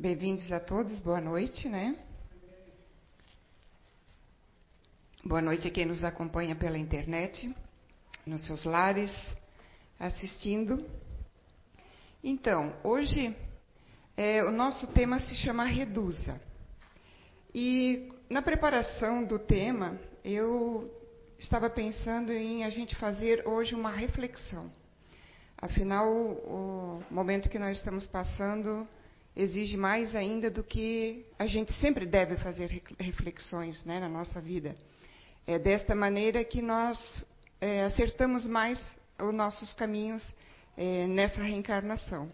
Bem-vindos a todos, boa noite, né? Boa noite a quem nos acompanha pela internet, nos seus lares, assistindo. Então, hoje é, o nosso tema se chama Reduza. E na preparação do tema, eu estava pensando em a gente fazer hoje uma reflexão. Afinal, o momento que nós estamos passando exige mais ainda do que a gente sempre deve fazer reflexões né, na nossa vida. É desta maneira que nós é, acertamos mais os nossos caminhos é, nessa reencarnação.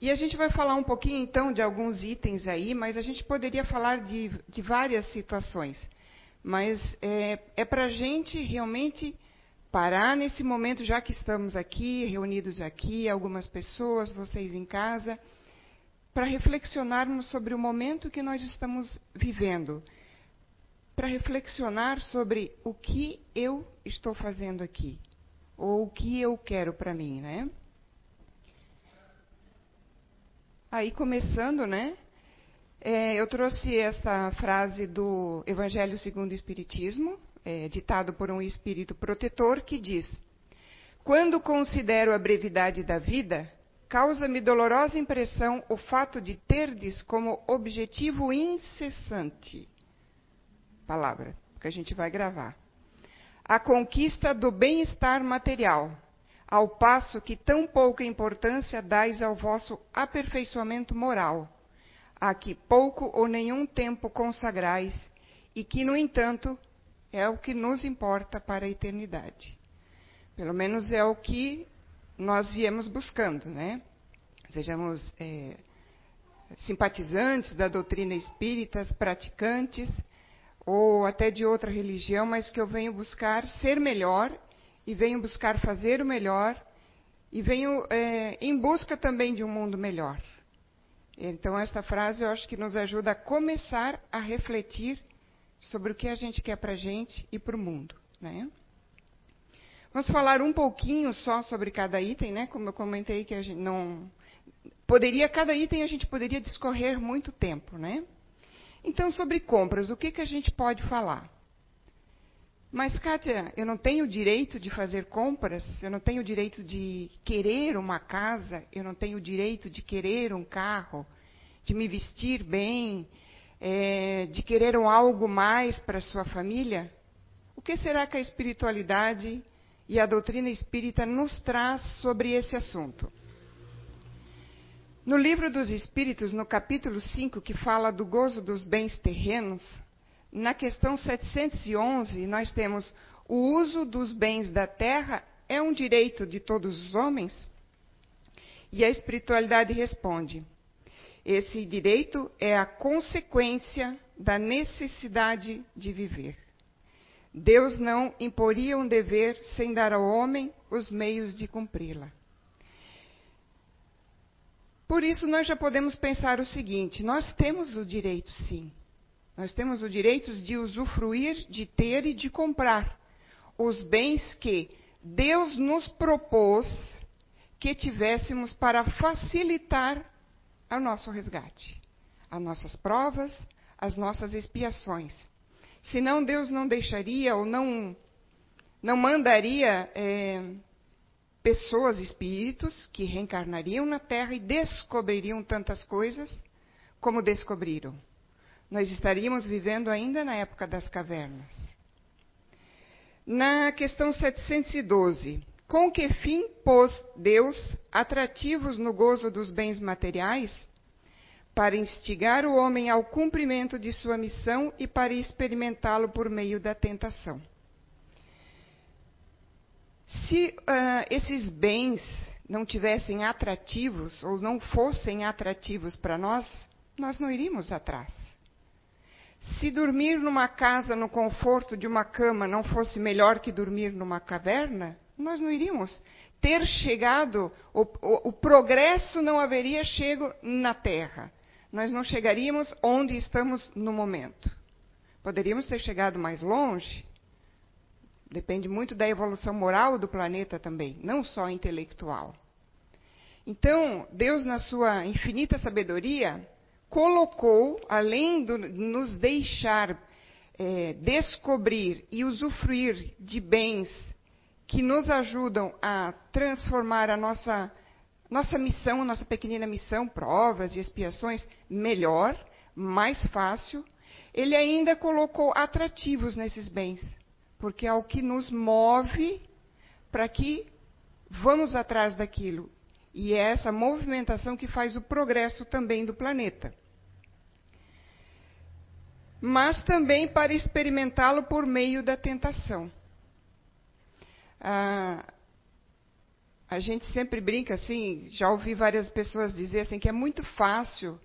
E a gente vai falar um pouquinho então de alguns itens aí, mas a gente poderia falar de, de várias situações. Mas é, é para a gente realmente parar nesse momento, já que estamos aqui, reunidos aqui, algumas pessoas, vocês em casa, para reflexionarmos sobre o momento que nós estamos vivendo, para reflexionar sobre o que eu estou fazendo aqui, ou o que eu quero para mim, né? Aí começando, né? É, eu trouxe essa frase do Evangelho segundo o Espiritismo, é, ditado por um espírito protetor, que diz: Quando considero a brevidade da vida, causa-me dolorosa impressão o fato de terdes como objetivo incessante palavra que a gente vai gravar a conquista do bem-estar material, ao passo que tão pouca importância dais ao vosso aperfeiçoamento moral, a que pouco ou nenhum tempo consagrais e que, no entanto, é o que nos importa para a eternidade. Pelo menos é o que nós viemos buscando, né? Sejamos é, simpatizantes da doutrina espírita, praticantes, ou até de outra religião, mas que eu venho buscar ser melhor e venho buscar fazer o melhor e venho é, em busca também de um mundo melhor. Então, esta frase eu acho que nos ajuda a começar a refletir sobre o que a gente quer para a gente e para o mundo. Né? Vamos falar um pouquinho só sobre cada item, né? Como eu comentei que a gente não poderia cada item a gente poderia discorrer muito tempo, né? Então, sobre compras, o que, que a gente pode falar? Mas, Kátia, eu não tenho direito de fazer compras, eu não tenho direito de querer uma casa, eu não tenho direito de querer um carro, de me vestir bem, é, de querer um algo mais para a sua família? O que será que a espiritualidade e a doutrina espírita nos traz sobre esse assunto? No livro dos Espíritos, no capítulo 5, que fala do gozo dos bens terrenos, na questão 711, nós temos o uso dos bens da terra é um direito de todos os homens? E a espiritualidade responde: esse direito é a consequência da necessidade de viver. Deus não imporia um dever sem dar ao homem os meios de cumpri-la. Por isso, nós já podemos pensar o seguinte: nós temos o direito, sim. Nós temos o direito de usufruir, de ter e de comprar os bens que Deus nos propôs que tivéssemos para facilitar o nosso resgate, as nossas provas, as nossas expiações. Senão Deus não deixaria ou não, não mandaria é, pessoas, espíritos, que reencarnariam na Terra e descobririam tantas coisas como descobriram. Nós estaríamos vivendo ainda na época das cavernas. Na questão 712, com que fim pôs Deus atrativos no gozo dos bens materiais? Para instigar o homem ao cumprimento de sua missão e para experimentá-lo por meio da tentação. Se uh, esses bens não tivessem atrativos ou não fossem atrativos para nós, nós não iríamos atrás. Se dormir numa casa no conforto de uma cama não fosse melhor que dormir numa caverna, nós não iríamos ter chegado, o, o, o progresso não haveria chego na Terra. Nós não chegaríamos onde estamos no momento. Poderíamos ter chegado mais longe, Depende muito da evolução moral do planeta também, não só intelectual. Então, Deus, na sua infinita sabedoria, colocou, além de nos deixar é, descobrir e usufruir de bens que nos ajudam a transformar a nossa, nossa missão, nossa pequenina missão, provas e expiações, melhor, mais fácil, ele ainda colocou atrativos nesses bens, porque é o que nos move para que vamos atrás daquilo. E é essa movimentação que faz o progresso também do planeta. Mas também para experimentá-lo por meio da tentação. Ah, a gente sempre brinca assim, já ouvi várias pessoas dizer assim que é muito fácil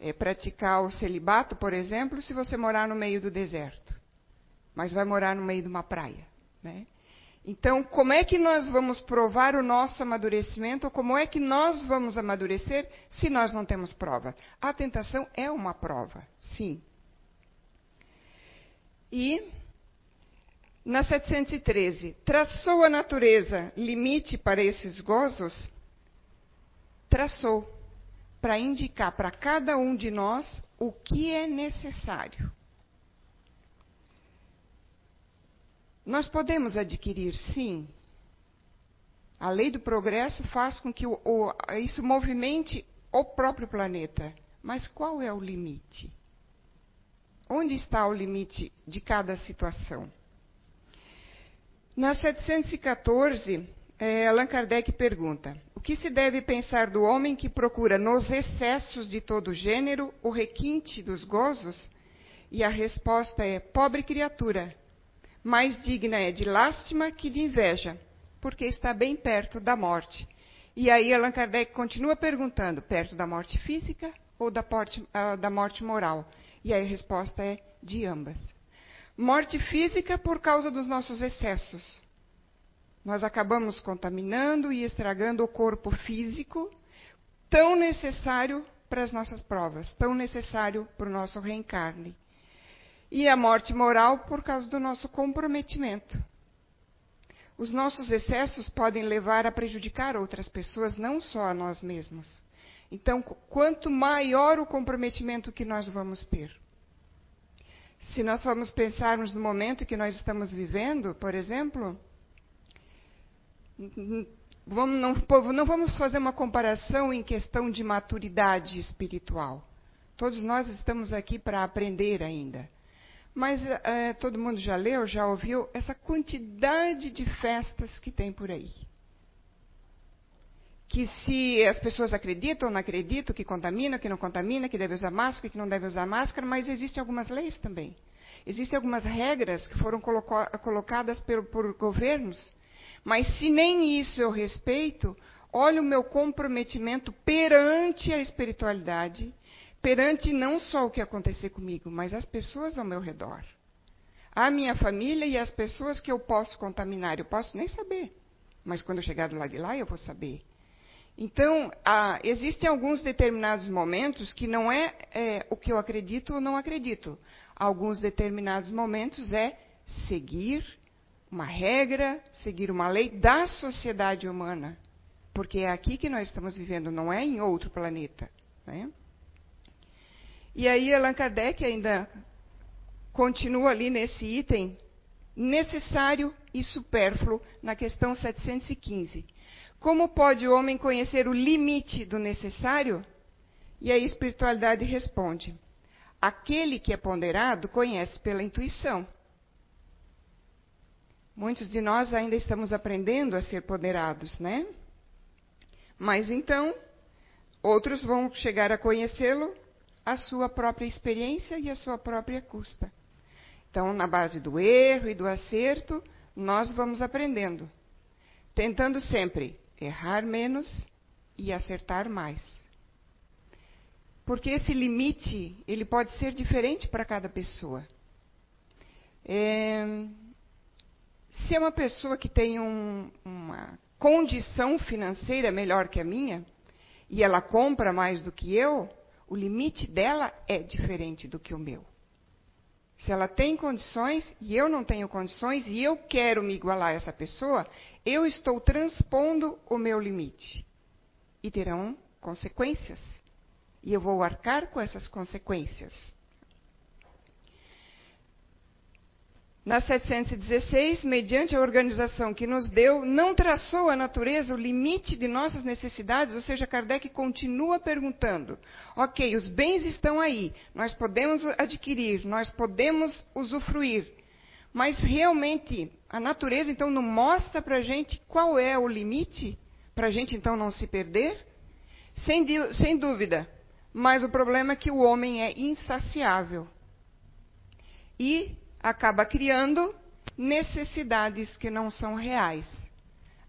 é, praticar o celibato, por exemplo, se você morar no meio do deserto, mas vai morar no meio de uma praia, né? Então, como é que nós vamos provar o nosso amadurecimento, ou como é que nós vamos amadurecer se nós não temos prova? A tentação é uma prova, sim. E na 713, traçou a natureza limite para esses gozos? Traçou, para indicar para cada um de nós o que é necessário. Nós podemos adquirir, sim. A lei do progresso faz com que o, o, isso movimente o próprio planeta. Mas qual é o limite? Onde está o limite de cada situação? Na 714, é, Allan Kardec pergunta: O que se deve pensar do homem que procura nos excessos de todo gênero o requinte dos gozos? E a resposta é: Pobre criatura, mais digna é de lástima que de inveja, porque está bem perto da morte. E aí Allan Kardec continua perguntando: perto da morte física ou da, porte, uh, da morte moral? E aí a resposta é: de ambas. Morte física por causa dos nossos excessos. Nós acabamos contaminando e estragando o corpo físico, tão necessário para as nossas provas, tão necessário para o nosso reencarne. E a morte moral por causa do nosso comprometimento. Os nossos excessos podem levar a prejudicar outras pessoas, não só a nós mesmos. Então, quanto maior o comprometimento que nós vamos ter, se nós formos pensarmos no momento que nós estamos vivendo, por exemplo, vamos, não, não vamos fazer uma comparação em questão de maturidade espiritual. Todos nós estamos aqui para aprender ainda. Mas é, todo mundo já leu, já ouviu essa quantidade de festas que tem por aí que se as pessoas acreditam ou não acreditam, que contamina, que não contamina, que deve usar máscara, que não deve usar máscara, mas existem algumas leis também. Existem algumas regras que foram colocadas por, por governos, mas se nem isso eu respeito, olha o meu comprometimento perante a espiritualidade, perante não só o que acontecer comigo, mas as pessoas ao meu redor. A minha família e as pessoas que eu posso contaminar, eu posso nem saber. Mas quando eu chegar do lado de lá, eu vou saber. Então, ah, existem alguns determinados momentos que não é, é, o que eu acredito ou não acredito. Alguns determinados momentos é seguir uma regra, seguir uma lei da sociedade humana. Porque é aqui que nós estamos vivendo, não é em outro planeta. Né? E aí, Allan Kardec ainda continua ali nesse item necessário e supérfluo na questão 715 como pode o homem conhecer o limite do necessário? E a espiritualidade responde: aquele que é ponderado conhece pela intuição. Muitos de nós ainda estamos aprendendo a ser ponderados, né? Mas então, outros vão chegar a conhecê-lo a sua própria experiência e a sua própria custa. Então, na base do erro e do acerto, nós vamos aprendendo, tentando sempre errar menos e acertar mais. Porque esse limite, ele pode ser diferente para cada pessoa. É, se é uma pessoa que tem um, uma condição financeira melhor que a minha, e ela compra mais do que eu, o limite dela é diferente do que o meu. Se ela tem condições e eu não tenho condições e eu quero me igualar a essa pessoa, eu estou transpondo o meu limite. e terão consequências. E eu vou arcar com essas consequências. Na 716, mediante a organização que nos deu, não traçou a natureza o limite de nossas necessidades, ou seja, Kardec continua perguntando: ok, os bens estão aí, nós podemos adquirir, nós podemos usufruir, mas realmente a natureza então não mostra para a gente qual é o limite para a gente então não se perder? Sem, sem dúvida, mas o problema é que o homem é insaciável. E acaba criando necessidades que não são reais.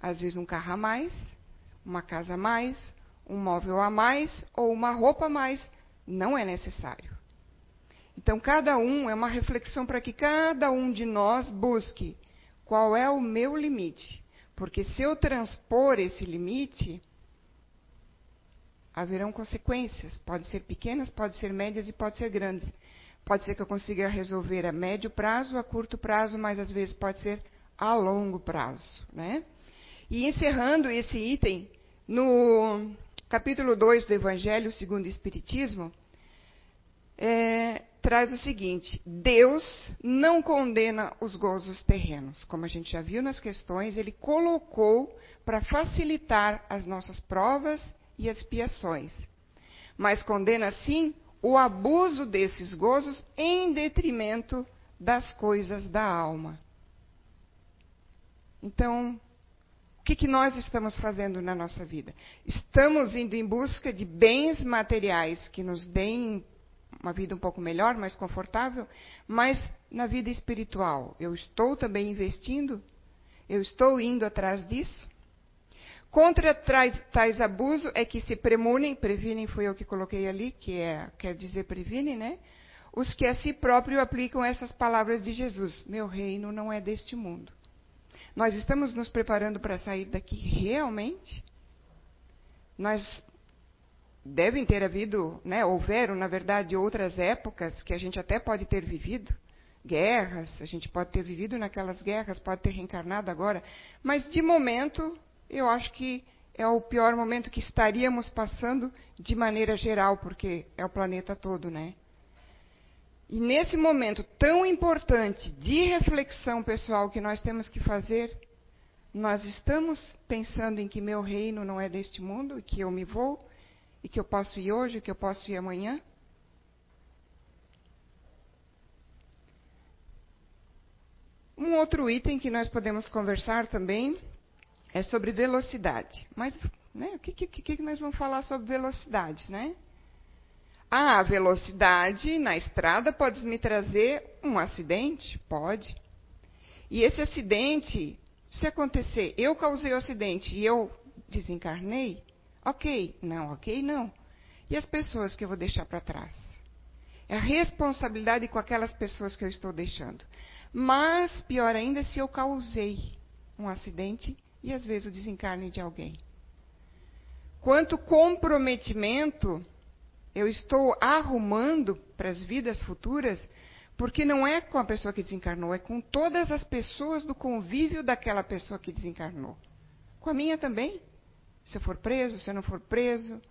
Às vezes um carro a mais, uma casa a mais, um móvel a mais ou uma roupa a mais não é necessário. Então, cada um é uma reflexão para que cada um de nós busque qual é o meu limite. Porque se eu transpor esse limite, haverão consequências. Pode ser pequenas, pode ser médias e pode ser grandes. Pode ser que eu consiga resolver a médio prazo, a curto prazo, mas às vezes pode ser a longo prazo. Né? E encerrando esse item, no capítulo 2 do Evangelho segundo o Espiritismo, é, traz o seguinte: Deus não condena os gozos terrenos. Como a gente já viu nas questões, ele colocou para facilitar as nossas provas e expiações. Mas condena sim o abuso desses gozos em detrimento das coisas da alma. Então, o que, que, nós estamos fazendo na nossa vida? Estamos indo em busca de bens materiais que nos deem uma vida um pouco melhor, mais confortável, mas na vida espiritual, eu estou também investindo? Eu estou indo atrás disso? Contra tais, tais abusos é que se premunem, previnem foi eu que coloquei ali, que é, quer dizer previnem, né? Os que a si próprio aplicam essas palavras de Jesus: Meu reino não é deste mundo. Nós estamos nos preparando para sair daqui realmente? Nós devem ter havido, né, houveram, na verdade, outras épocas que a gente até pode ter vivido, guerras, a gente pode ter vivido naquelas guerras, pode ter reencarnado agora, mas de momento eu acho que é o pior momento que estaríamos passando de maneira geral, porque é o planeta todo, né? E nesse momento tão importante de reflexão pessoal que nós temos que fazer, nós estamos pensando em que meu reino não é deste mundo, e que eu me vou, e que eu posso ir hoje, que eu posso ir amanhã? Um outro item que nós podemos conversar também é sobre velocidade. Mas né, o que, que, que nós vamos falar sobre velocidade, né? Ah, a velocidade na estrada pode me trazer um acidente? Pode. E esse acidente, se acontecer, eu causei o acidente e eu desencarnei, ok. Não, ok, não. E as pessoas que eu vou deixar para trás? É a responsabilidade com aquelas pessoas que eu estou deixando. Mas, pior ainda, se eu causei um acidente e às vezes o desencarne de alguém. Quanto comprometimento eu estou arrumando para as vidas futuras, porque não é com a pessoa que desencarnou, é com todas as pessoas do convívio daquela pessoa que desencarnou. Com a minha também. Se eu for preso, se eu não for preso.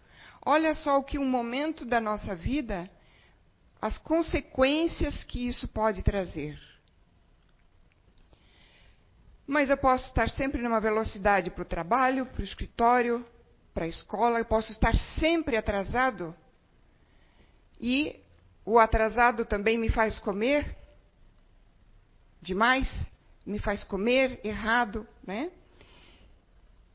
Olha só o que um momento da nossa vida, as consequências que isso pode trazer. Mas eu posso estar sempre numa velocidade para o trabalho, para o escritório, para a escola, eu posso estar sempre atrasado. E o atrasado também me faz comer demais, me faz comer errado, né?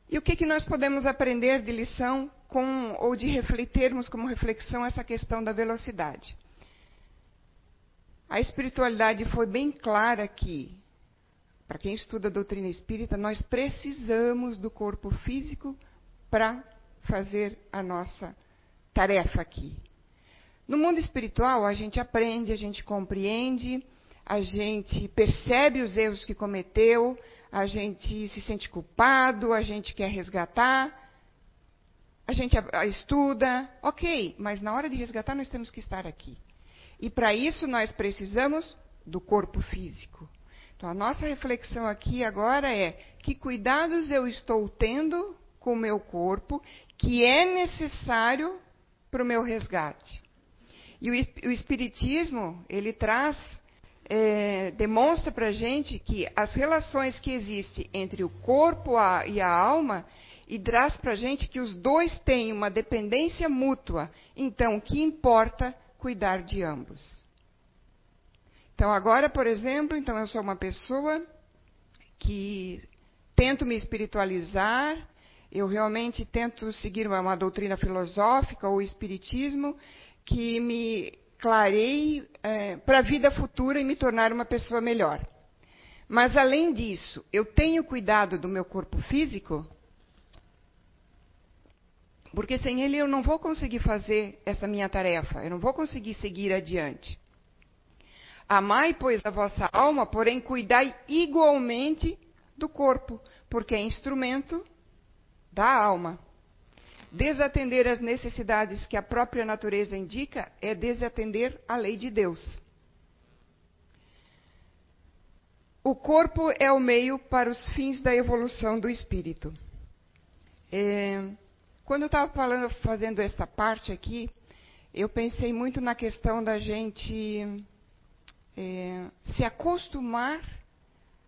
E o que, que nós podemos aprender de lição com, ou de refletirmos como reflexão essa questão da velocidade? A espiritualidade foi bem clara aqui para quem estuda a doutrina espírita, nós precisamos do corpo físico para fazer a nossa tarefa aqui. No mundo espiritual, a gente aprende, a gente compreende, a gente percebe os erros que cometeu, a gente se sente culpado, a gente quer resgatar, a gente estuda, ok, mas na hora de resgatar nós temos que estar aqui. E para isso nós precisamos do corpo físico. Então, a nossa reflexão aqui agora é: que cuidados eu estou tendo com o meu corpo que é necessário para o meu resgate. E o, Espiritismo, ele traz, é, demonstra para a gente que as relações que existem entre o corpo e a alma, e traz para a gente que os dois têm uma dependência mútua. Então, que importa cuidar de ambos. Então, agora, por exemplo, então eu sou uma pessoa que tento me espiritualizar, eu realmente tento seguir uma, uma doutrina filosófica ou espiritismo que me clareie é, para a vida futura e me tornar uma pessoa melhor. Mas, além disso, eu tenho cuidado do meu corpo físico, porque sem ele eu não vou conseguir fazer essa minha tarefa, eu não vou conseguir seguir adiante. Amai, pois, a vossa alma, porém cuidai igualmente do corpo, porque é instrumento da alma. Desatender as necessidades que a própria natureza indica é desatender a lei de Deus. O corpo é o meio para os fins da evolução do espírito. É, quando eu estava fazendo esta parte aqui, eu pensei muito na questão da gente é, se acostumar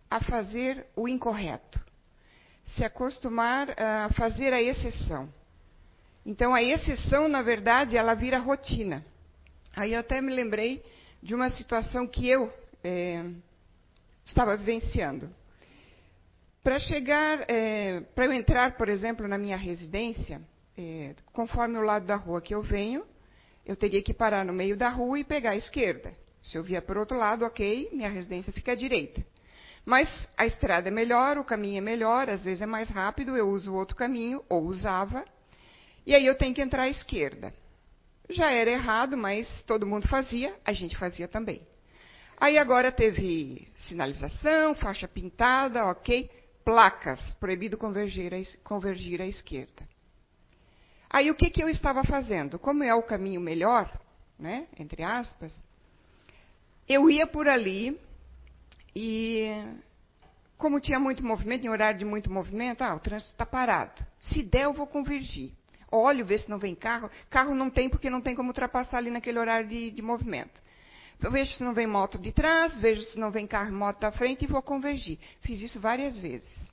a fazer o incorreto, se acostumar a fazer a exceção. Então, a exceção, na verdade, ela vira rotina. Aí eu até me lembrei de uma situação que eu é, estava vivenciando. Para chegar, é, para eu entrar, por exemplo, na minha residência, é, conforme o lado da rua que eu venho, eu teria que parar no meio da rua e pegar a esquerda. Se eu vier por outro lado, ok, minha residência fica à direita. Mas a estrada é melhor, o caminho é melhor, às vezes é mais rápido, eu uso outro caminho, ou usava, e aí eu tenho que entrar à esquerda. Já era errado, mas todo mundo fazia, a gente fazia também. Aí agora teve sinalização, faixa pintada, ok, placas, proibido convergir convergir à esquerda. Aí o que, que eu estava fazendo? Como é o caminho melhor, né, entre aspas, eu ia por ali e, como tinha muito movimento, em horário de muito movimento, ah, o trânsito está parado. Se der, eu vou convergir. Olho, ver se não vem carro. Carro não tem porque não tem como ultrapassar ali naquele horário de, de movimento. Eu vejo se não vem moto de trás, vejo se não vem carro moto da frente e vou convergir. Fiz isso várias vezes.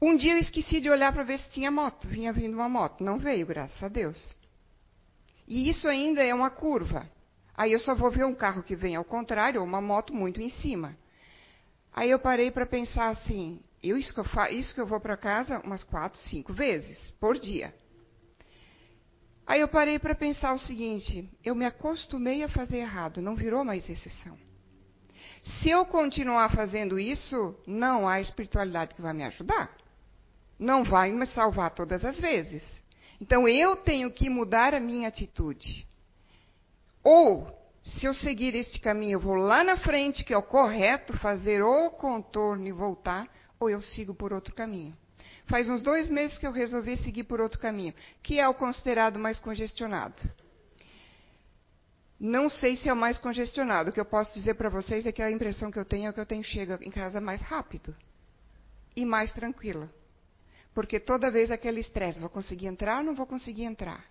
Um dia eu esqueci de olhar para ver se tinha moto. Vinha vindo uma moto. Não veio, graças a Deus. E isso ainda é uma curva. Aí eu só vou ver um carro que vem ao contrário, ou uma moto muito em cima. Aí eu parei para pensar assim, eu, isso, que eu fa, isso que eu vou para casa umas quatro, cinco vezes por dia. Aí eu parei para pensar o seguinte, eu me acostumei a fazer errado, não virou mais exceção. Se eu continuar fazendo isso, não há espiritualidade que vai me ajudar não vai me salvar todas as vezes. Então eu tenho que mudar a minha atitude. Ou, se eu seguir este caminho, eu vou lá na frente, que é o correto, fazer o contorno e voltar, ou eu sigo por outro caminho. Faz uns dois meses que eu resolvi seguir por outro caminho, que é o considerado mais congestionado. Não sei se é o mais congestionado. O que eu posso dizer para vocês é que a impressão que eu tenho é que eu tenho chego em casa mais rápido e mais tranquila. Porque toda vez aquele estresse, vou conseguir entrar ou não vou conseguir entrar?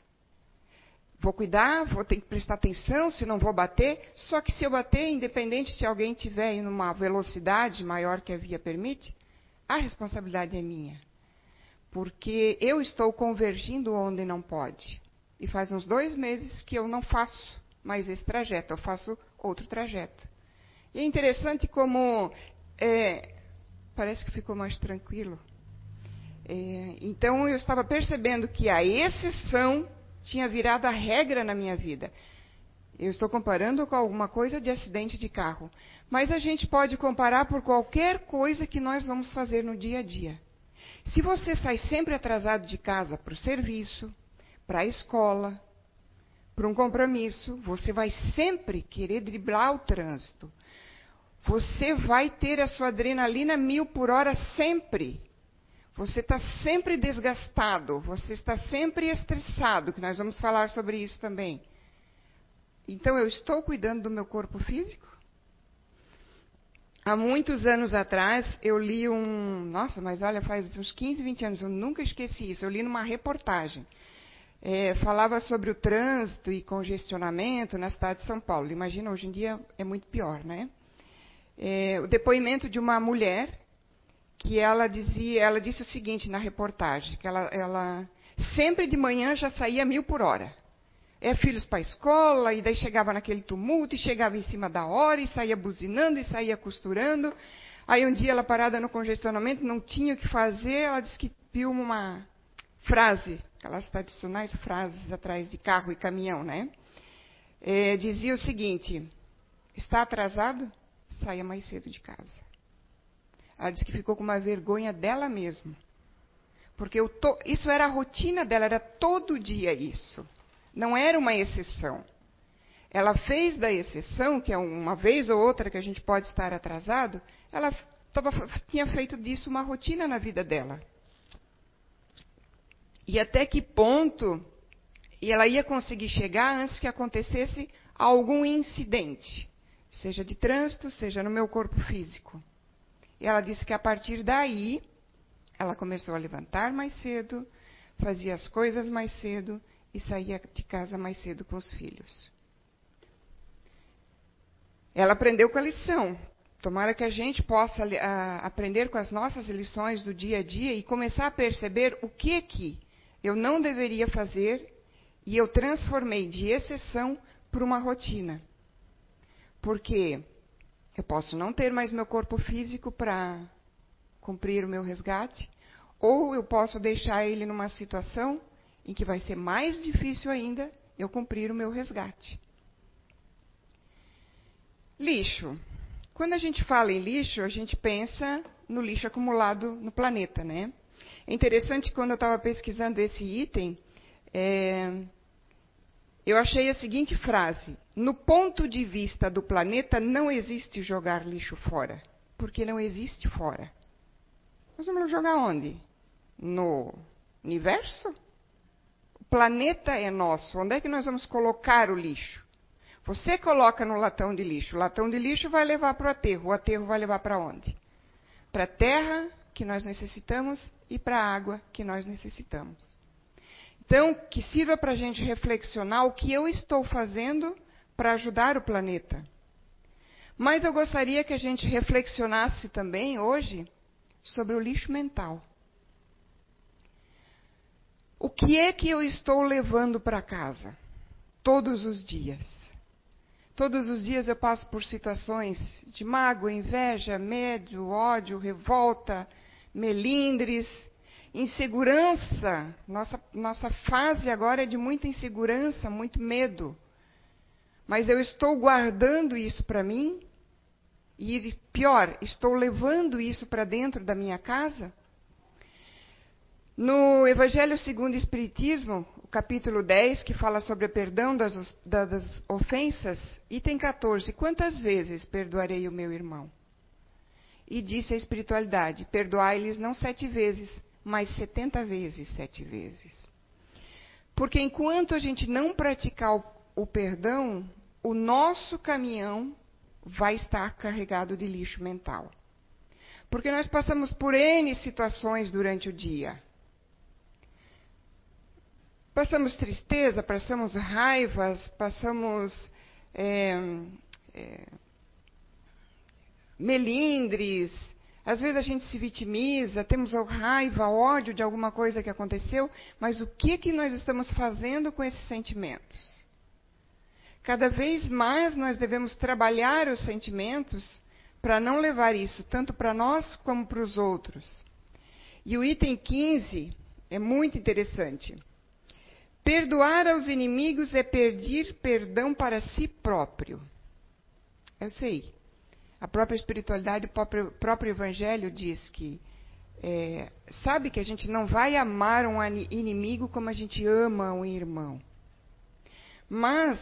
Vou cuidar, vou ter que prestar atenção se não vou bater. Só que se eu bater, independente se alguém tiver em uma velocidade maior que a via permite, a responsabilidade é minha. Porque eu estou convergindo onde não pode. E faz uns dois meses que eu não faço mais esse trajeto, eu faço outro trajeto. E é interessante como é, parece que ficou mais tranquilo. É, então eu estava percebendo que a exceção tinha virado a regra na minha vida. Eu estou comparando com alguma coisa de acidente de carro. Mas a gente pode comparar por qualquer coisa que nós vamos fazer no dia a dia. Se você sai sempre atrasado de casa para o serviço, para a escola, para um compromisso, você vai sempre querer driblar o trânsito. Você vai ter a sua adrenalina mil por hora sempre. Você está sempre desgastado, você está sempre estressado, que nós vamos falar sobre isso também. Então, eu estou cuidando do meu corpo físico? há muitos anos atrás, eu li um. Nossa, mas olha, faz uns 15, 20 anos, eu nunca esqueci isso. Eu li numa reportagem. É, falava sobre o trânsito e congestionamento na cidade de São Paulo. Imagina, hoje em dia é muito pior, né? É, o depoimento de uma mulher que ela dizia, ela disse o seguinte na reportagem, que ela, ela sempre de manhã já saía mil por hora é, filhos para a escola, e daí chegava naquele tumulto, e chegava em cima da hora, e saía buzinando, e saía costurando. Aí um dia ela parada no congestionamento, não tinha o que fazer, ela disse que viu uma frase, aquelas tradicionais frases atrás de carro e caminhão, né? É, dizia o seguinte: está atrasado? Saia mais cedo de casa. Ela disse que ficou com uma vergonha dela mesma. Porque to, isso era a rotina dela, era todo dia isso. Não era uma exceção. Ela fez da exceção, que é uma vez ou outra que a gente pode estar atrasado, ela tava, tinha feito disso uma rotina na vida dela. E até que ponto ela ia conseguir chegar antes que acontecesse algum incidente, seja de trânsito, seja no meu corpo físico. E ela disse que a partir daí ela começou a levantar mais cedo, fazia as coisas mais cedo e saía de casa mais cedo com os filhos. Ela aprendeu com a lição. Tomara que a gente possa a, aprender com as nossas lições do dia a dia e começar a perceber o que que eu não deveria fazer e eu transformei de exceção para uma rotina. Porque eu posso não ter mais meu corpo físico para cumprir o meu resgate, ou eu posso deixar ele numa situação em que vai ser mais difícil ainda eu cumprir o meu resgate. Lixo. Quando a gente fala em lixo, a gente pensa no lixo acumulado no planeta, né? É interessante quando eu estava pesquisando esse item, é, eu achei a seguinte frase: no ponto de vista do planeta, não existe jogar lixo fora, porque não existe fora. Nós vamos jogar onde? No universo? planeta é nosso. Onde é que nós vamos colocar o lixo? Você coloca no latão de lixo. O latão de lixo vai levar para o aterro. O aterro vai levar para onde? Para a terra que nós necessitamos e para a água que nós necessitamos. Então, que sirva para a gente reflexionar o que eu estou fazendo para ajudar o planeta. Mas eu gostaria que a gente reflexionasse também hoje sobre o lixo mental. O que é que eu estou levando para casa? Todos os dias. Todos os dias eu passo por situações de mágoa, inveja, medo, ódio, revolta, melindres, insegurança. Nossa, nossa fase agora é de muita insegurança, muito medo. Mas eu estou guardando isso para mim? E pior, estou levando isso para dentro da minha casa? No Evangelho segundo o Espiritismo, o capítulo 10, que fala sobre o perdão das, das ofensas, item 14: Quantas vezes perdoarei o meu irmão? E disse a espiritualidade: Perdoai-lhes não sete vezes, mas setenta vezes sete vezes. Porque enquanto a gente não praticar o, o perdão, o nosso caminhão vai estar carregado de lixo mental. Porque nós passamos por N situações durante o dia. Passamos tristeza, passamos raivas, passamos é, é, melindres, às vezes a gente se vitimiza, temos raiva, ódio de alguma coisa que aconteceu, mas o que, que nós estamos fazendo com esses sentimentos? Cada vez mais nós devemos trabalhar os sentimentos para não levar isso tanto para nós como para os outros. E o item 15 é muito interessante. Perdoar aos inimigos é pedir perdão para si próprio. Eu sei. A própria espiritualidade, o próprio, próprio Evangelho diz que é, sabe que a gente não vai amar um inimigo como a gente ama um irmão. Mas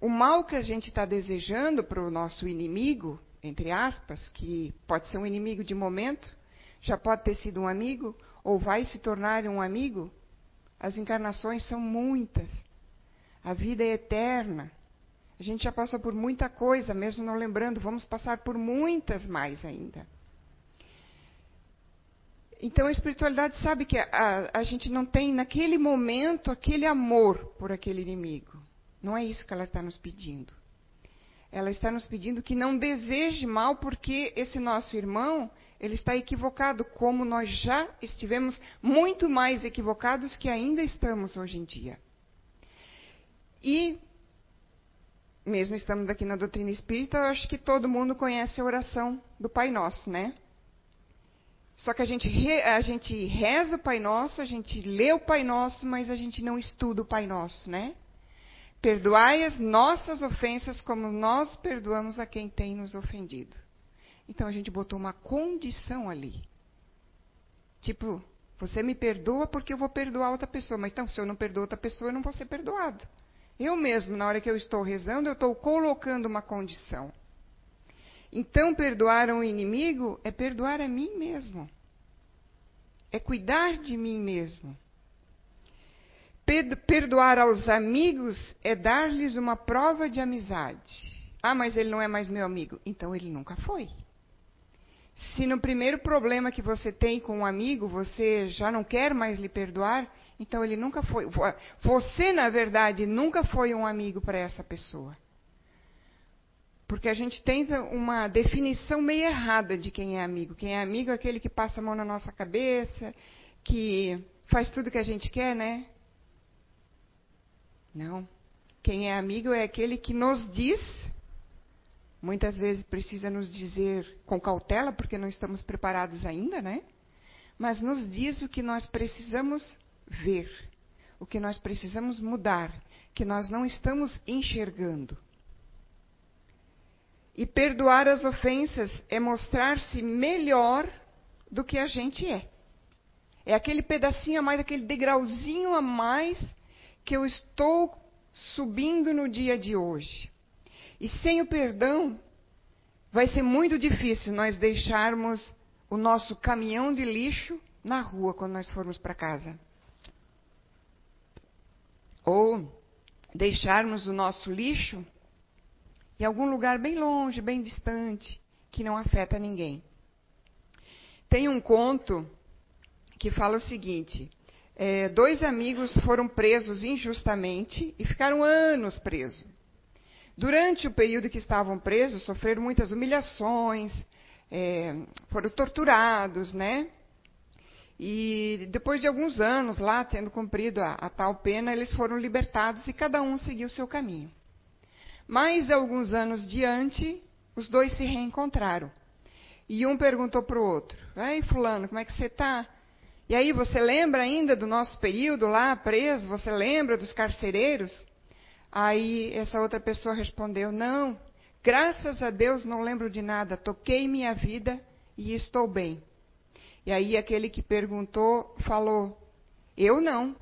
o mal que a gente está desejando para o nosso inimigo, entre aspas, que pode ser um inimigo de momento, já pode ter sido um amigo, ou vai se tornar um amigo, as encarnações são muitas. A vida é eterna. A gente já passou por muita coisa, mesmo não lembrando, vamos passar por muitas mais ainda. Então a espiritualidade sabe que a, a, gente não tem naquele momento aquele amor por aquele inimigo. Não é isso que ela está nos pedindo. Ela está nos pedindo que não deseje mal, porque esse nosso irmão, ele está equivocado, como nós já estivemos muito mais equivocados que ainda estamos hoje em dia. E, mesmo estamos aqui na doutrina espírita, eu acho que todo mundo conhece a oração do Pai Nosso, né? Só que a gente, re, a gente reza o Pai Nosso, a gente lê o Pai Nosso, mas a gente não estuda o Pai Nosso, né? Perdoai as nossas ofensas como nós perdoamos a quem tem nos ofendido. Então a gente botou uma condição ali. Tipo, você me perdoa porque eu vou perdoar outra pessoa. Mas então, se eu não perdoo outra pessoa, eu não vou ser perdoado. Eu mesmo, na hora que eu estou rezando, eu estou colocando uma condição. Então, perdoar um inimigo é perdoar a mim mesmo. É cuidar de mim mesmo. Perdoar aos amigos é dar-lhes uma prova de amizade. Ah, mas ele não é mais meu amigo. Então ele nunca foi. Se no primeiro problema que você tem com um amigo você já não quer mais lhe perdoar, então ele nunca foi. Você, na verdade, nunca foi um amigo para essa pessoa. Porque a gente tem uma definição meio errada de quem é amigo. Quem é amigo é aquele que passa a mão na nossa cabeça, que faz tudo que a gente quer, né? Não. Quem é amigo é aquele que nos diz, muitas vezes precisa nos dizer com cautela, porque não estamos preparados ainda, né? Mas nos diz o que nós precisamos ver, o que nós precisamos mudar, que nós não estamos enxergando. E perdoar as ofensas é mostrar-se melhor do que a gente é. É aquele pedacinho a mais, aquele degrauzinho a mais que eu estou subindo no dia de hoje. E sem o perdão, vai ser muito difícil nós deixarmos o nosso caminhão de lixo na rua quando nós formos para casa. Ou deixarmos o nosso lixo em algum lugar bem longe, bem distante, que não afeta ninguém. Tem um conto que fala o seguinte: é, dois amigos foram presos injustamente e ficaram anos presos. Durante o período que estavam presos, sofreram muitas humilhações, é, foram torturados, né? E depois de alguns anos lá, tendo cumprido a, a tal pena, eles foram libertados e cada um seguiu seu caminho. Mais alguns anos diante, os dois se reencontraram. E um perguntou para o outro: Ei, Fulano, como é que você está? E aí, você lembra ainda do nosso período lá preso? Você lembra dos carcereiros? Aí, essa outra pessoa respondeu: Não, graças a Deus não lembro de nada. Toquei minha vida e estou bem. E aí, aquele que perguntou falou: Eu não.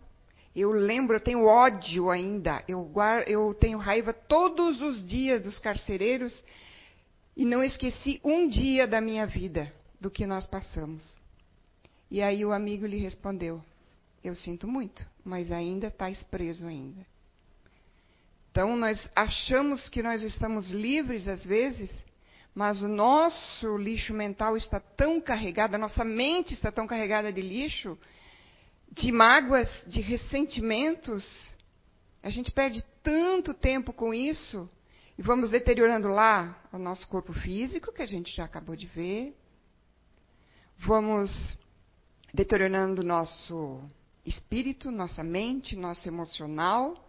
Eu lembro, eu tenho ódio ainda. Eu, guardo, eu tenho raiva todos os dias dos carcereiros e não esqueci um dia da minha vida do que nós passamos. E aí o amigo lhe respondeu: Eu sinto muito, mas ainda estás preso ainda. Então nós achamos que nós estamos livres às vezes, mas o nosso lixo mental está tão carregado, a nossa mente está tão carregada de lixo de mágoas, de ressentimentos. A gente perde tanto tempo com isso e vamos deteriorando lá o nosso corpo físico, que a gente já acabou de ver. Vamos deteriorando nosso espírito, nossa mente, nosso emocional.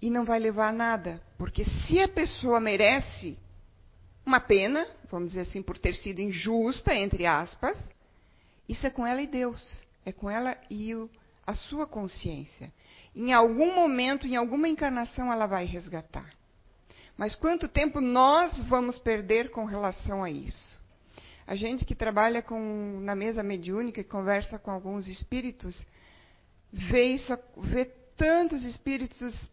E não vai levar a nada, porque se a pessoa merece uma pena, vamos dizer assim, por ter sido injusta, entre aspas, isso é com ela e Deus. É com ela e o, a sua consciência. Em algum momento, em alguma encarnação, ela vai resgatar. Mas quanto tempo nós vamos perder com relação a isso? A gente que trabalha com, na mesa mediúnica e conversa com alguns espíritos, vê, isso, vê tantos espíritos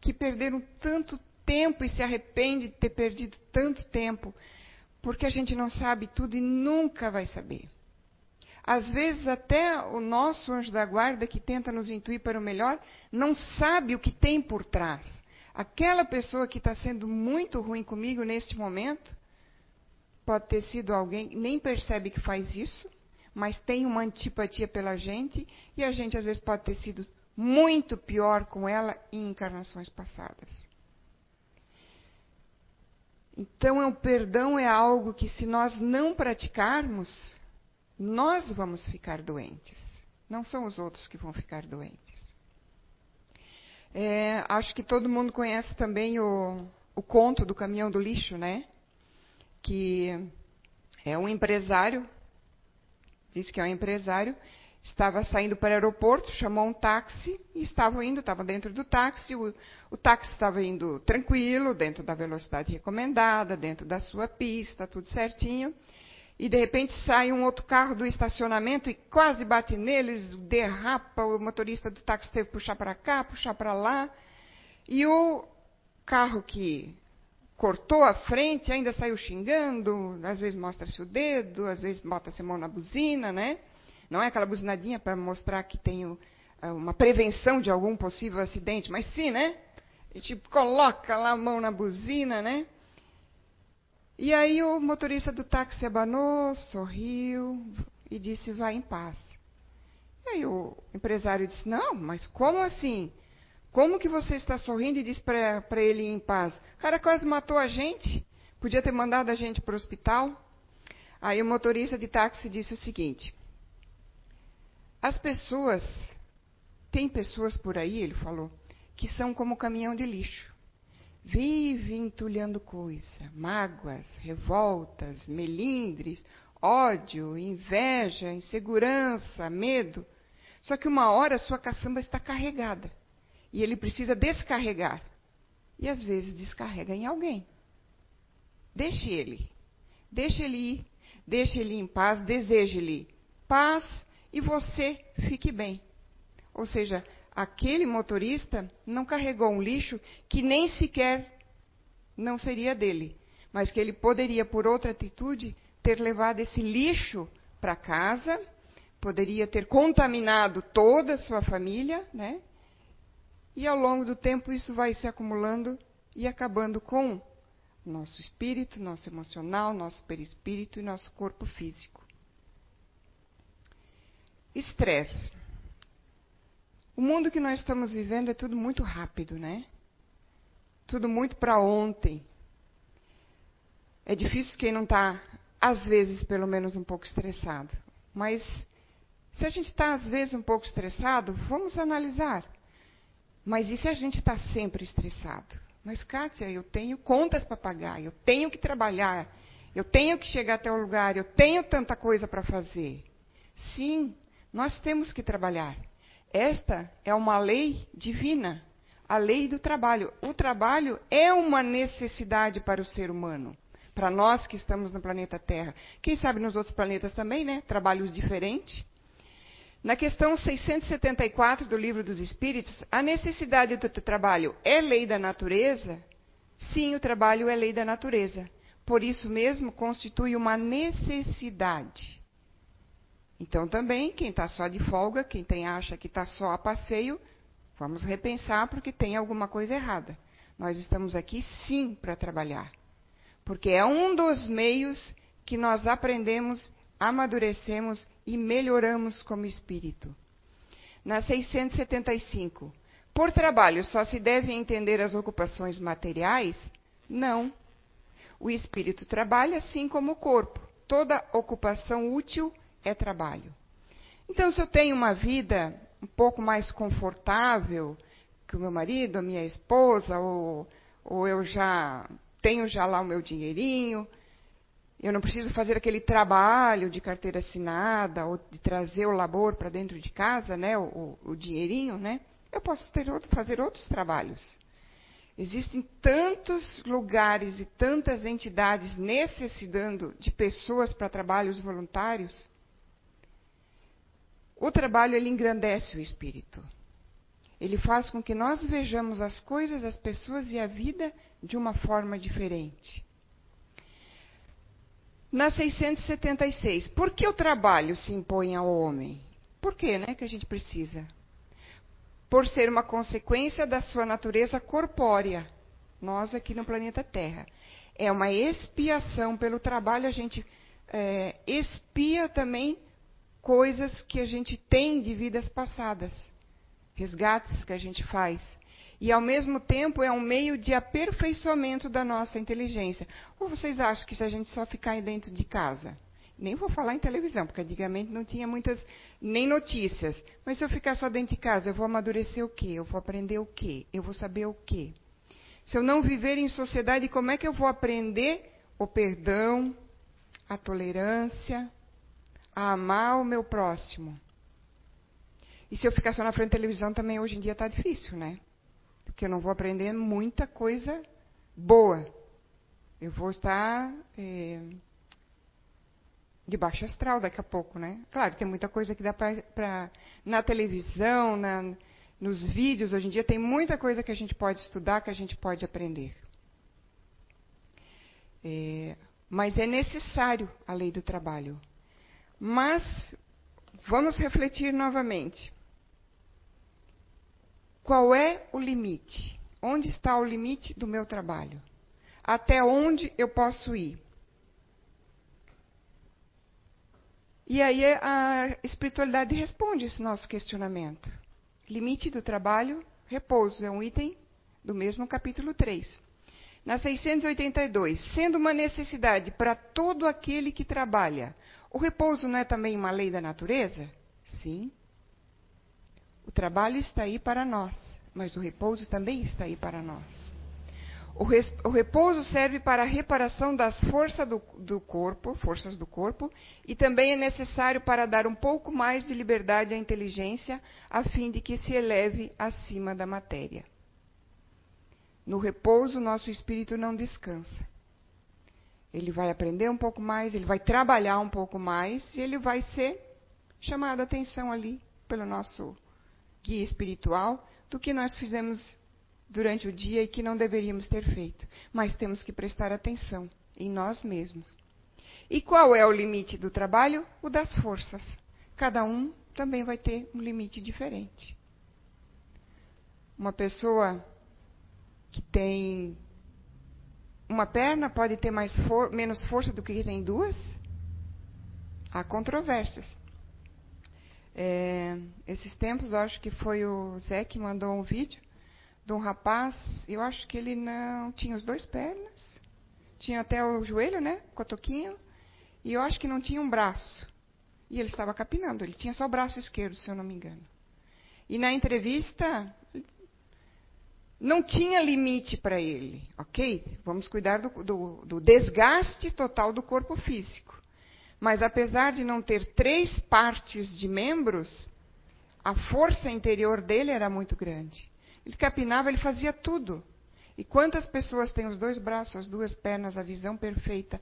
que perderam tanto tempo e se arrepende de ter perdido tanto tempo, porque a gente não sabe tudo e nunca vai saber. Às vezes, até o nosso anjo da guarda, que tenta nos intuir para o melhor, não sabe o que tem por trás. Aquela pessoa que está sendo muito ruim comigo neste momento, pode ter sido alguém, nem percebe que faz isso, mas tem uma antipatia pela gente, e a gente às vezes pode ter sido muito pior com ela em encarnações passadas. Então, o perdão é algo que, se nós não praticarmos, nós vamos ficar doentes. Não são os outros que vão ficar doentes. É, acho que todo mundo conhece também o, o conto do caminhão do lixo, né? Que é um empresário, diz que é um empresário, estava saindo para o aeroporto, chamou um táxi e estavam indo, estava dentro do táxi, o, o, táxi estava indo tranquilo, dentro da velocidade recomendada, dentro da sua pista, tudo certinho. E de repente sai um outro carro do estacionamento e quase bate neles, derrapa, o motorista do táxi teve que puxar para cá, puxar para lá. E o carro que cortou a frente ainda saiu xingando, às vezes mostra-se o dedo, às vezes bota-se a mão na buzina, né? Não é aquela buzinadinha para mostrar que tem ah, uma prevenção de algum possível acidente, mas sim, né? A gente coloca lá a mão na buzina, né? E aí o motorista do táxi abanou, sorriu e disse: vai em paz. E aí o empresário disse: não, mas como assim? Como que você está sorrindo e diz para ele ir em paz? O cara quase matou a gente, podia ter mandado a gente para o hospital. Aí o motorista de táxi disse o seguinte: as pessoas, tem pessoas por aí, ele falou, que são como caminhão de lixo. Vivem entulhando coisa, mágoas, revoltas, melindres, ódio, inveja, insegurança, medo. Só que uma hora sua caçamba está carregada. E ele precisa descarregar. E às vezes descarrega em alguém. Deixe ele. Deixe ele ir. Deixe ele em paz. Deseje-lhe paz, e você fique bem. Ou seja, aquele motorista não carregou um lixo que nem sequer não seria dele, mas que ele poderia, por outra atitude, ter levado esse lixo para casa, poderia ter contaminado toda a sua família, né? E ao longo do tempo isso vai se acumulando e acabando com nosso espírito, nosso emocional, nosso perispírito e nosso corpo físico. Estresse. O mundo que nós estamos vivendo é tudo muito rápido, né? Tudo muito para ontem. É difícil quem não está, às vezes, pelo menos um pouco estressado. Mas se a gente está, às vezes, um pouco estressado, vamos analisar. Mas e se a gente está sempre estressado? Mas, Kátia, eu tenho contas para pagar, eu tenho que trabalhar, eu tenho que chegar até o lugar, eu tenho tanta coisa para fazer. Sim, nós temos que trabalhar. Esta é uma lei divina, a lei do trabalho. O trabalho é uma necessidade para o ser humano, para nós que estamos no planeta Terra. Quem sabe nos outros planetas também, né? Trabalhos diferentes. Na questão 674 do Livro dos Espíritos, a necessidade do trabalho é lei da natureza? Sim, o trabalho é lei da natureza. Por isso mesmo constitui uma necessidade. Então, também, quem está só de folga, quem tem acha que está só a passeio, vamos repensar porque tem alguma coisa errada. Nós estamos aqui sim para trabalhar. Porque é um dos meios que nós aprendemos, amadurecemos e melhoramos como espírito. Na 675. Por trabalho só se deve entender as ocupações materiais? Não. O espírito trabalha assim como o corpo. Toda ocupação útil é trabalho. Então, se eu tenho uma vida um pouco mais confortável que o meu marido, a minha esposa, ou, ou eu já tenho já lá o meu dinheirinho, eu não preciso fazer aquele trabalho de carteira assinada ou de trazer o labor para dentro de casa, né, o, o, dinheirinho, né? Eu posso ter, fazer outros trabalhos. Existem tantos lugares e tantas entidades necessitando de pessoas para trabalhos voluntários o trabalho ele engrandece o espírito. Ele faz com que nós vejamos as coisas, as pessoas e a vida de uma forma diferente. Na 676, por que o trabalho se impõe ao homem? Por que, né, que a gente precisa? por ser uma consequência da sua natureza corpórea. Nós aqui no planeta Terra. É uma expiação pelo trabalho, a gente é, expia também coisas que a gente tem de vidas passadas, resgates que a gente faz. E, ao mesmo tempo, é um meio de aperfeiçoamento da nossa inteligência. Ou vocês acham que se a gente só ficar dentro de casa, nem vou falar em televisão, porque antigamente não tinha muitas, nem notícias. Mas se eu ficar só dentro de casa, eu vou amadurecer o quê? Eu vou aprender o quê? Eu vou saber o quê? Se eu não viver em sociedade, como é que eu vou aprender o perdão, a tolerância, a amar o meu próximo. E se eu ficar só na frente da televisão também hoje em dia está difícil, né? Porque eu não vou aprender muita coisa boa. Eu vou estar é, de baixo astral daqui a pouco, né? Claro, tem muita coisa que dá para na televisão, na, nos vídeos hoje em dia tem muita coisa que a gente pode estudar, que a gente pode aprender. É, mas é necessário a lei do trabalho. Mas vamos refletir novamente. Qual é o limite? Onde está o limite do meu trabalho? Até onde eu posso ir? E aí a espiritualidade responde esse nosso questionamento. Limite do trabalho, repouso, é um item do mesmo capítulo 3. Na 682, sendo uma necessidade para todo aquele que trabalha, o repouso não é também uma lei da natureza? Sim. O trabalho está aí para nós, mas o repouso também está aí para nós. O, res, o repouso serve para a reparação das forças do, do corpo, forças do corpo, e também é necessário para dar um pouco mais de liberdade à inteligência, a fim de que se eleve acima da matéria. No repouso, nosso espírito não descansa ele vai aprender um pouco mais, ele vai trabalhar um pouco mais e ele vai ser chamado a atenção ali pelo nosso guia espiritual do que nós fizemos durante o dia e que não deveríamos ter feito. Mas temos que prestar atenção em nós mesmos. E qual é o limite do trabalho? O das forças. Cada um também vai ter um limite diferente. Uma pessoa que tem uma perna pode ter for menos força do que tem duas? Há controvérsias. É, esses tempos, eu acho que foi o Zé que mandou um vídeo de um rapaz, eu acho que ele não tinha os dois pernas, tinha até o joelho, né, cotoquinho, e eu acho que não tinha um braço. E ele estava capinando, ele tinha só o braço esquerdo, se eu não me engano. E na entrevista, não tinha limite para ele, ok? Vamos cuidar do, do, do, desgaste total do corpo físico. Mas apesar de não ter três partes de membros, a força interior dele era muito grande. Ele capinava, ele fazia tudo. E quantas pessoas têm os dois braços, as duas pernas, a visão perfeita,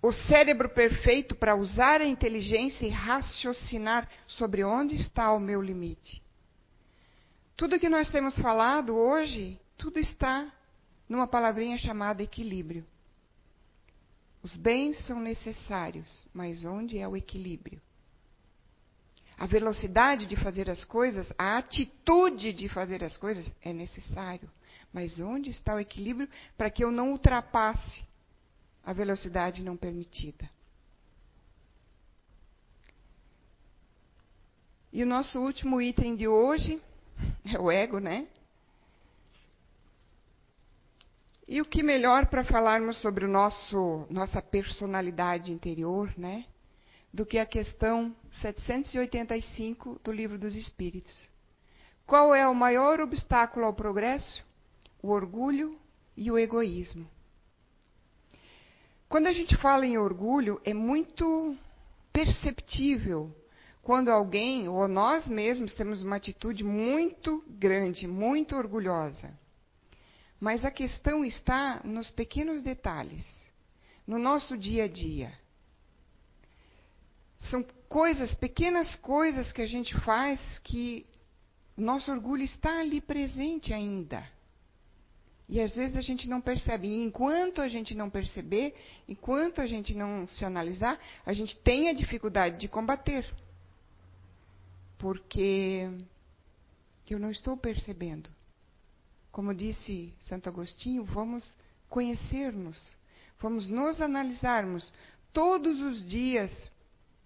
o cérebro perfeito para usar a inteligência e raciocinar sobre onde está o meu limite? Tudo que nós temos falado hoje, tudo está numa palavrinha chamada equilíbrio. Os bens são necessários, mas onde é o equilíbrio? A velocidade de fazer as coisas, a atitude de fazer as coisas é necessário, mas onde está o equilíbrio para que eu não ultrapasse a velocidade não permitida? E o nosso último item de hoje é o ego, né? E o que melhor para falarmos sobre o nosso nossa personalidade interior, né? Do que a questão 785 do Livro dos Espíritos. Qual é o maior obstáculo ao progresso? O orgulho e o egoísmo. Quando a gente fala em orgulho, é muito perceptível quando alguém ou nós mesmos temos uma atitude muito grande, muito orgulhosa. Mas a questão está nos pequenos detalhes, no nosso dia a dia. São coisas, pequenas coisas que a gente faz que nosso orgulho está ali presente ainda. E às vezes a gente não percebe. E enquanto a gente não perceber, enquanto a gente não se analisar, a gente tem a dificuldade de combater porque eu não estou percebendo. Como disse Santo Agostinho, vamos conhecer-nos, vamos nos analisarmos todos os dias.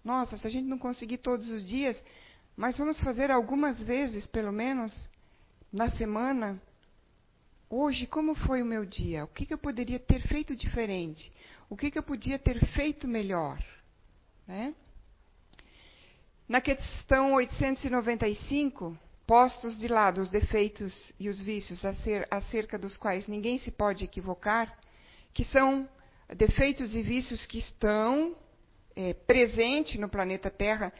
Nossa, se a gente não conseguir todos os dias, mas vamos fazer algumas vezes, pelo menos, na semana. Hoje, como foi o meu dia? O que, que eu poderia ter feito diferente? O que, que eu podia ter feito melhor? Né? Na questão 895, postos de lado os defeitos e os vícios acerca dos quais ninguém se pode equivocar, que são defeitos e vícios que estão é, presentes no planeta Terra,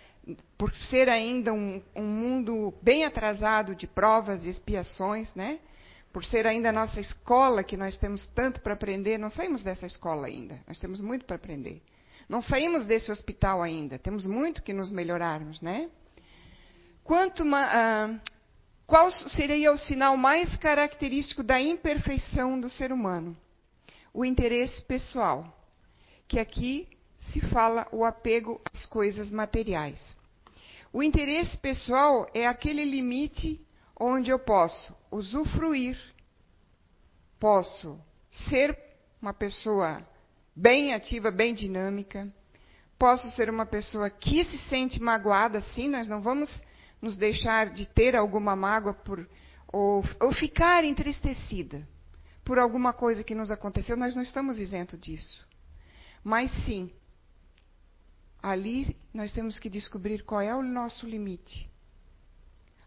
por ser ainda um, um, mundo bem atrasado de provas e expiações, né? por ser ainda a nossa escola, que nós temos tanto para aprender, não saímos dessa escola ainda, nós temos muito para aprender. Não saímos desse hospital ainda, temos muito que nos melhorarmos, né? Quanto uh, qual seria o sinal mais característico da imperfeição do ser humano? O interesse pessoal, que aqui se fala o apego às coisas materiais. O interesse pessoal é aquele limite onde eu posso usufruir, posso ser uma pessoa bem ativa, bem dinâmica, posso ser uma pessoa que se sente magoada, sim, nós não vamos nos deixar de ter alguma mágoa por, ou, ou ficar entristecida por alguma coisa que nos aconteceu, nós não estamos isentos disso. Mas sim, ali nós temos que descobrir qual é o nosso limite.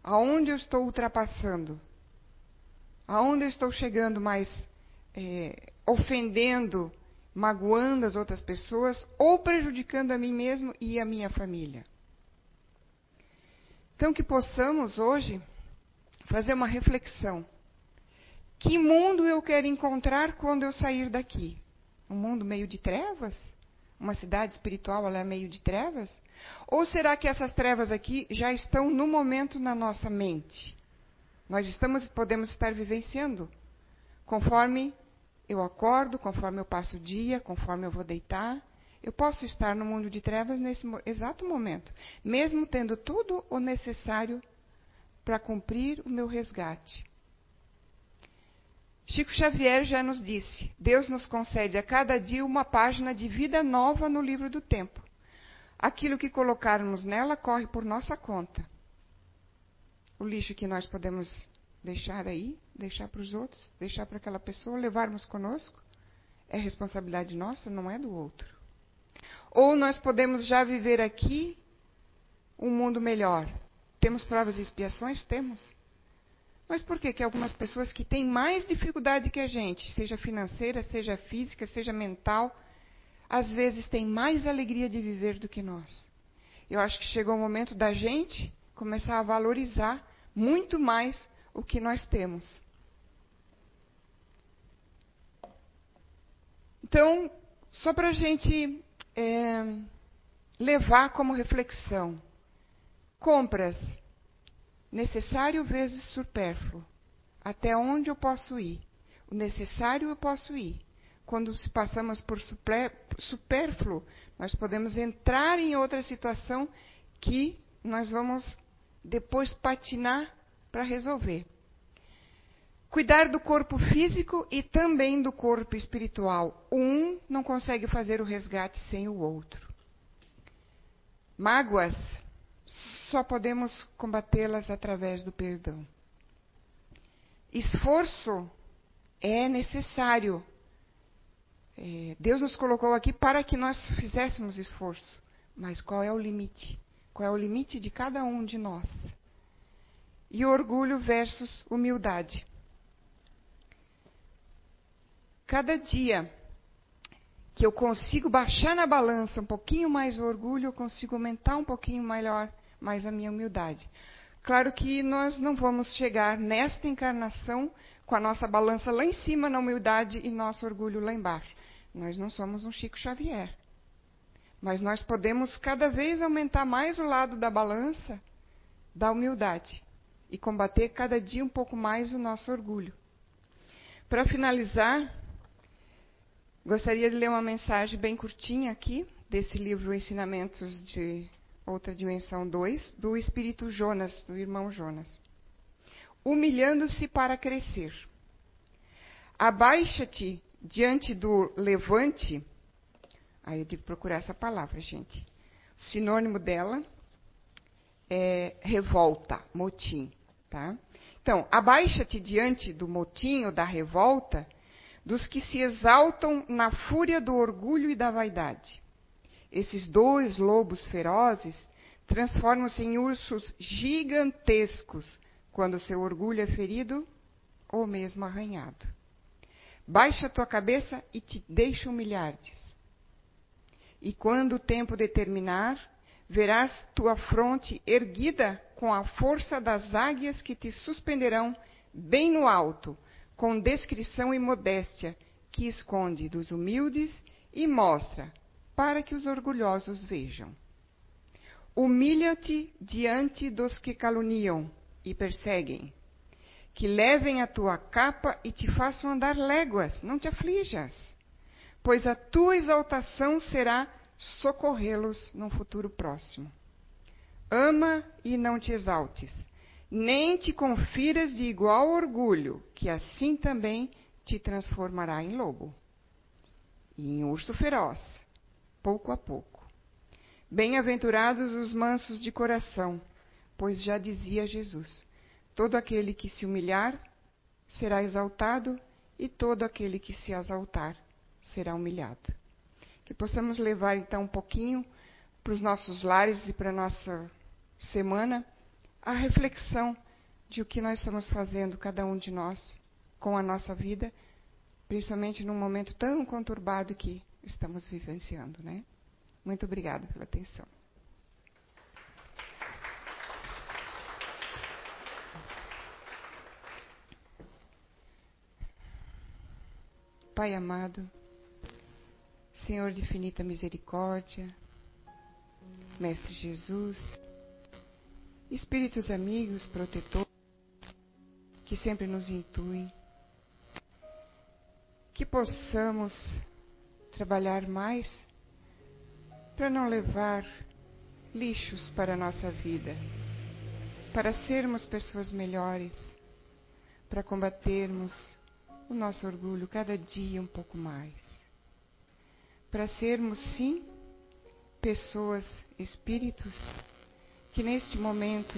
Aonde eu estou ultrapassando? Aonde eu estou chegando mais é, ofendendo, magoando as outras pessoas ou prejudicando a mim mesmo e a minha família? Então, que possamos hoje fazer uma reflexão. Que mundo eu quero encontrar quando eu sair daqui? Um mundo meio de trevas? Uma cidade espiritual ela é meio de trevas? Ou será que essas trevas aqui já estão no momento na nossa mente? Nós estamos podemos estar vivenciando conforme eu acordo, conforme eu passo o dia, conforme eu vou deitar, eu posso estar no mundo de trevas nesse exato momento, mesmo tendo tudo o necessário para cumprir o meu resgate. Chico Xavier já nos disse: Deus nos concede a cada dia uma página de vida nova no livro do tempo. Aquilo que colocarmos nela corre por nossa conta. O lixo que nós podemos deixar aí, deixar para os outros, deixar para aquela pessoa, levarmos conosco, é responsabilidade nossa, não é do outro. Ou nós podemos já viver aqui um mundo melhor. Temos provas e expiações? Temos. Mas por que, que algumas pessoas que têm mais dificuldade que a gente, seja financeira, seja física, seja mental, às vezes têm mais alegria de viver do que nós? Eu acho que chegou o momento da gente começar a valorizar muito mais o que nós temos. Então, só para a gente é, levar como reflexão. Compras, necessário vezes supérfluo. Até onde eu posso ir? O necessário eu posso ir. Quando passamos por supérfluo, nós podemos entrar em outra situação que nós vamos depois patinar para resolver. Cuidar do corpo físico e também do corpo espiritual. Um não consegue fazer o resgate sem o outro. Mágoas, só podemos combatê-las através do perdão. Esforço é necessário. É, Deus nos colocou aqui para que nós fizéssemos esforço. Mas qual é o limite? Qual é o limite de cada um de nós? E orgulho versus humildade. Cada dia que eu consigo baixar na balança um pouquinho mais o orgulho, eu consigo aumentar um pouquinho melhor mais a minha humildade. Claro que nós não vamos chegar nesta encarnação com a nossa balança lá em cima na humildade e nosso orgulho lá embaixo. Nós não somos um Chico Xavier. Mas nós podemos cada vez aumentar mais o lado da balança da humildade e combater cada dia um pouco mais o nosso orgulho. Para finalizar, Gostaria de ler uma mensagem bem curtinha aqui, desse livro Ensinamentos de Outra Dimensão 2, do Espírito Jonas, do irmão Jonas. humilhando-se para crescer. Abaixa-te diante do levante. Aí eu tive que procurar essa palavra, gente. Sinônimo dela é revolta, motim, tá? Então, abaixa-te diante do motim ou da revolta dos que se exaltam na fúria do orgulho e da vaidade. Esses dois lobos ferozes transformam-se em ursos gigantescos quando seu orgulho é ferido ou mesmo arranhado. Baixa a tua cabeça e te deixa humilhar-te. E quando o tempo determinar, verás tua fronte erguida com a força das águias que te suspenderão bem no alto, com descrição e modéstia, que esconde dos humildes e mostra, para que os orgulhosos vejam. Humilha-te diante dos que caluniam e perseguem, que levem a tua capa e te façam andar léguas, não te aflijas, pois a tua exaltação será socorrê-los num futuro próximo. Ama e não te exaltes, nem te confiras de igual orgulho, que assim também te transformará em lobo e em urso feroz, pouco a pouco. Bem-aventurados os mansos de coração, pois já dizia Jesus: todo aquele que se humilhar será exaltado, e todo aquele que se exaltar será humilhado que possamos levar então um pouquinho para os nossos lares e para a nossa semana a reflexão de o que nós estamos fazendo, cada um de nós, com a nossa vida, principalmente num momento tão conturbado que estamos vivenciando, né? Muito obrigada pela atenção. Pai amado, Senhor de infinita misericórdia, Mestre Jesus, Espíritos amigos, protetores, que sempre nos intuem, que possamos trabalhar mais para não levar lixos para a nossa vida, para sermos pessoas melhores, para combatermos o nosso orgulho cada dia um pouco mais para sermos, sim, pessoas, espíritos, que neste momento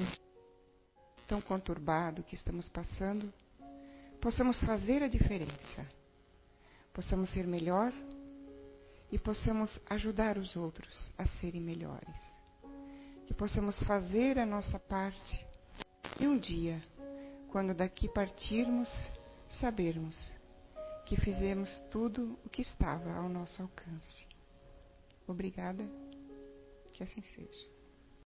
tão conturbado que estamos passando, possamos fazer a diferença, possamos ser melhor e possamos ajudar os outros a serem melhores. Que possamos fazer a nossa parte e um dia, quando daqui partirmos, sabermos que fizemos tudo o que estava ao nosso alcance. Obrigada, que assim seja.